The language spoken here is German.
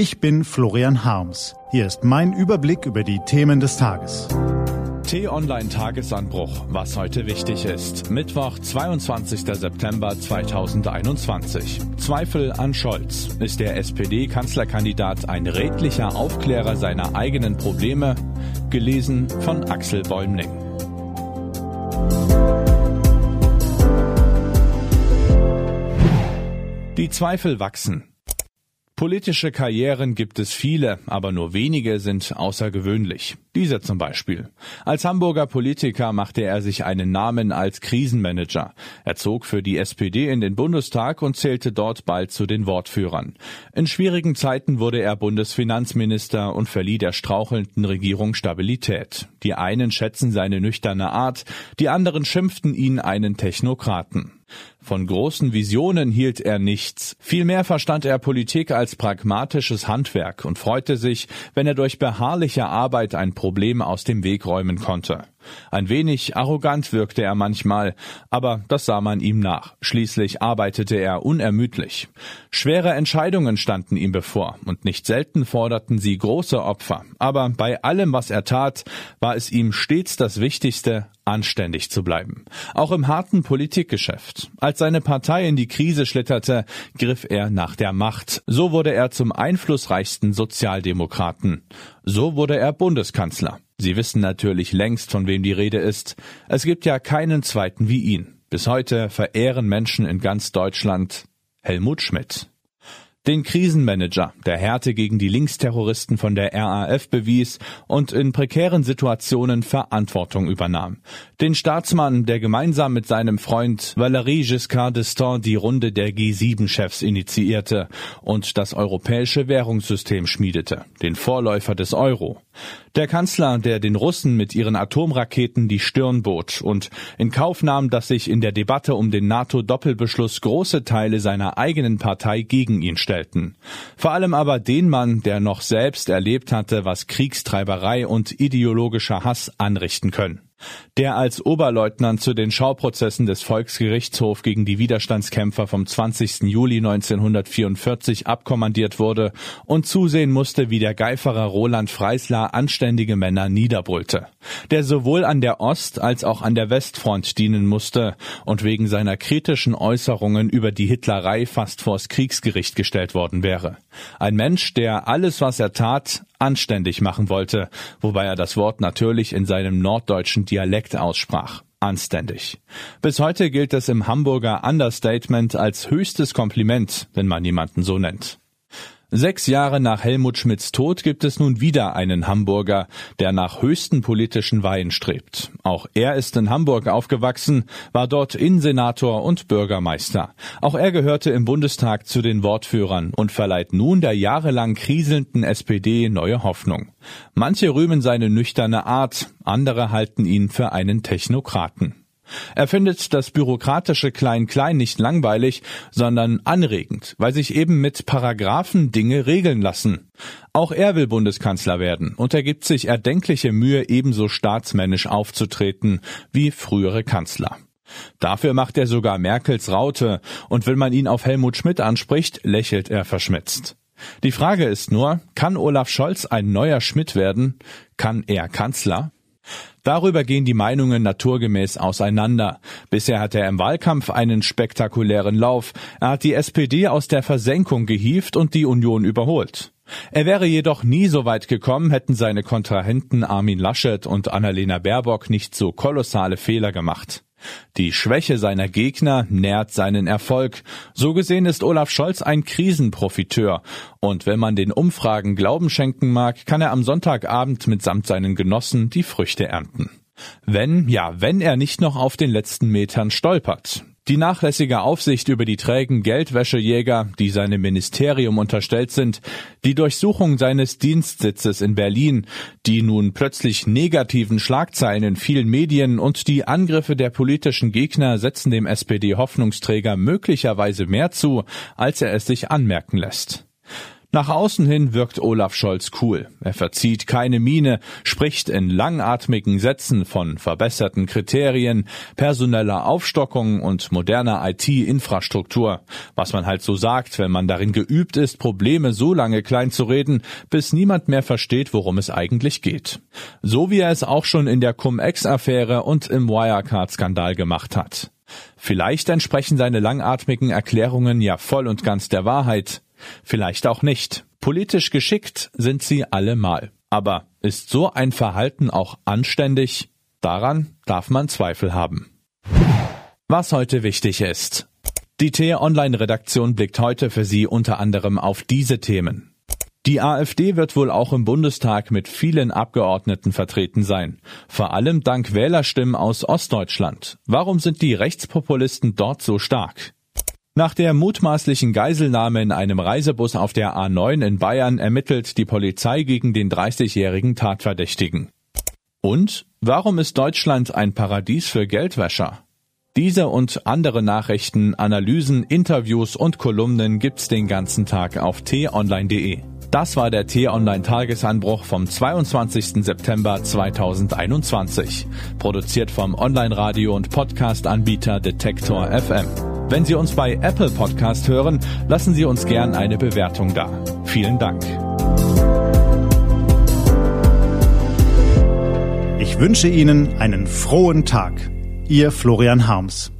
Ich bin Florian Harms. Hier ist mein Überblick über die Themen des Tages. T-Online Tagesanbruch, was heute wichtig ist. Mittwoch, 22. September 2021. Zweifel an Scholz. Ist der SPD-Kanzlerkandidat ein redlicher Aufklärer seiner eigenen Probleme? Gelesen von Axel Bäumling. Die Zweifel wachsen. Politische Karrieren gibt es viele, aber nur wenige sind außergewöhnlich. Dieser zum Beispiel. Als Hamburger Politiker machte er sich einen Namen als Krisenmanager. Er zog für die SPD in den Bundestag und zählte dort bald zu den Wortführern. In schwierigen Zeiten wurde er Bundesfinanzminister und verlieh der strauchelnden Regierung Stabilität. Die einen schätzen seine nüchterne Art, die anderen schimpften ihn einen Technokraten. Von großen Visionen hielt er nichts. Vielmehr verstand er Politik als pragmatisches Handwerk und freute sich, wenn er durch beharrliche Arbeit ein Problem aus dem Weg räumen konnte. Ein wenig arrogant wirkte er manchmal, aber das sah man ihm nach. Schließlich arbeitete er unermüdlich. Schwere Entscheidungen standen ihm bevor, und nicht selten forderten sie große Opfer. Aber bei allem, was er tat, war es ihm stets das Wichtigste, anständig zu bleiben. Auch im harten Politikgeschäft. Seine Partei in die Krise schlitterte, griff er nach der Macht. So wurde er zum einflussreichsten Sozialdemokraten. So wurde er Bundeskanzler. Sie wissen natürlich längst, von wem die Rede ist. Es gibt ja keinen zweiten wie ihn. Bis heute verehren Menschen in ganz Deutschland Helmut Schmidt. Den Krisenmanager, der Härte gegen die Linksterroristen von der RAF bewies und in prekären Situationen Verantwortung übernahm. Den Staatsmann, der gemeinsam mit seinem Freund Valéry Giscard d'Estaing die Runde der G7-Chefs initiierte und das europäische Währungssystem schmiedete, den Vorläufer des Euro. Der Kanzler, der den Russen mit ihren Atomraketen die Stirn bot und in Kauf nahm, dass sich in der Debatte um den NATO-Doppelbeschluss große Teile seiner eigenen Partei gegen ihn stellten. Vor allem aber den Mann, der noch selbst erlebt hatte, was Kriegstreiberei und ideologischer Hass anrichten können der als Oberleutnant zu den Schauprozessen des Volksgerichtshofs gegen die Widerstandskämpfer vom 20. Juli 1944 abkommandiert wurde und zusehen musste, wie der Geiferer Roland Freisler anständige Männer niederbrüllte, der sowohl an der Ost- als auch an der Westfront dienen musste und wegen seiner kritischen Äußerungen über die Hitlerei fast vors Kriegsgericht gestellt worden wäre. Ein Mensch, der alles, was er tat, anständig machen wollte, wobei er das Wort natürlich in seinem norddeutschen Dialekt aussprach. Anständig. Bis heute gilt es im Hamburger Understatement als höchstes Kompliment, wenn man jemanden so nennt. Sechs Jahre nach Helmut Schmidts Tod gibt es nun wieder einen Hamburger, der nach höchsten politischen Weihen strebt. Auch er ist in Hamburg aufgewachsen, war dort Innensenator und Bürgermeister. Auch er gehörte im Bundestag zu den Wortführern und verleiht nun der jahrelang kriselnden SPD neue Hoffnung. Manche rühmen seine nüchterne Art, andere halten ihn für einen Technokraten. Er findet das bürokratische Klein-Klein nicht langweilig, sondern anregend, weil sich eben mit Paragraphen Dinge regeln lassen. Auch er will Bundeskanzler werden und er gibt sich erdenkliche Mühe, ebenso staatsmännisch aufzutreten wie frühere Kanzler. Dafür macht er sogar Merkels Raute, und wenn man ihn auf Helmut Schmidt anspricht, lächelt er verschmitzt. Die Frage ist nur, kann Olaf Scholz ein neuer Schmidt werden? Kann er Kanzler? Darüber gehen die Meinungen naturgemäß auseinander. Bisher hat er im Wahlkampf einen spektakulären Lauf. Er hat die SPD aus der Versenkung gehievt und die Union überholt. Er wäre jedoch nie so weit gekommen, hätten seine Kontrahenten Armin Laschet und Annalena Baerbock nicht so kolossale Fehler gemacht. Die Schwäche seiner Gegner nährt seinen Erfolg. So gesehen ist Olaf Scholz ein Krisenprofiteur. Und wenn man den Umfragen Glauben schenken mag, kann er am Sonntagabend mitsamt seinen Genossen die Früchte ernten. Wenn, ja, wenn er nicht noch auf den letzten Metern stolpert. Die nachlässige Aufsicht über die trägen Geldwäschejäger, die seinem Ministerium unterstellt sind, die Durchsuchung seines Dienstsitzes in Berlin, die nun plötzlich negativen Schlagzeilen in vielen Medien und die Angriffe der politischen Gegner setzen dem SPD-Hoffnungsträger möglicherweise mehr zu, als er es sich anmerken lässt. Nach außen hin wirkt Olaf Scholz cool. Er verzieht keine Miene, spricht in langatmigen Sätzen von verbesserten Kriterien, personeller Aufstockung und moderner IT-Infrastruktur. Was man halt so sagt, wenn man darin geübt ist, Probleme so lange klein zu reden, bis niemand mehr versteht, worum es eigentlich geht. So wie er es auch schon in der Cum-Ex-Affäre und im Wirecard-Skandal gemacht hat. Vielleicht entsprechen seine langatmigen Erklärungen ja voll und ganz der Wahrheit. Vielleicht auch nicht. Politisch geschickt sind sie allemal. Aber ist so ein Verhalten auch anständig? Daran darf man Zweifel haben. Was heute wichtig ist. Die T-Online-Redaktion blickt heute für Sie unter anderem auf diese Themen. Die AfD wird wohl auch im Bundestag mit vielen Abgeordneten vertreten sein. Vor allem dank Wählerstimmen aus Ostdeutschland. Warum sind die Rechtspopulisten dort so stark? Nach der mutmaßlichen Geiselnahme in einem Reisebus auf der A9 in Bayern ermittelt die Polizei gegen den 30-jährigen Tatverdächtigen. Und warum ist Deutschland ein Paradies für Geldwäscher? Diese und andere Nachrichten, Analysen, Interviews und Kolumnen gibt's den ganzen Tag auf t-online.de. Das war der T-Online Tagesanbruch vom 22. September 2021. Produziert vom Online-Radio und Podcast-Anbieter Detektor FM. Wenn Sie uns bei Apple Podcast hören, lassen Sie uns gern eine Bewertung da. Vielen Dank. Ich wünsche Ihnen einen frohen Tag. Ihr Florian Harms.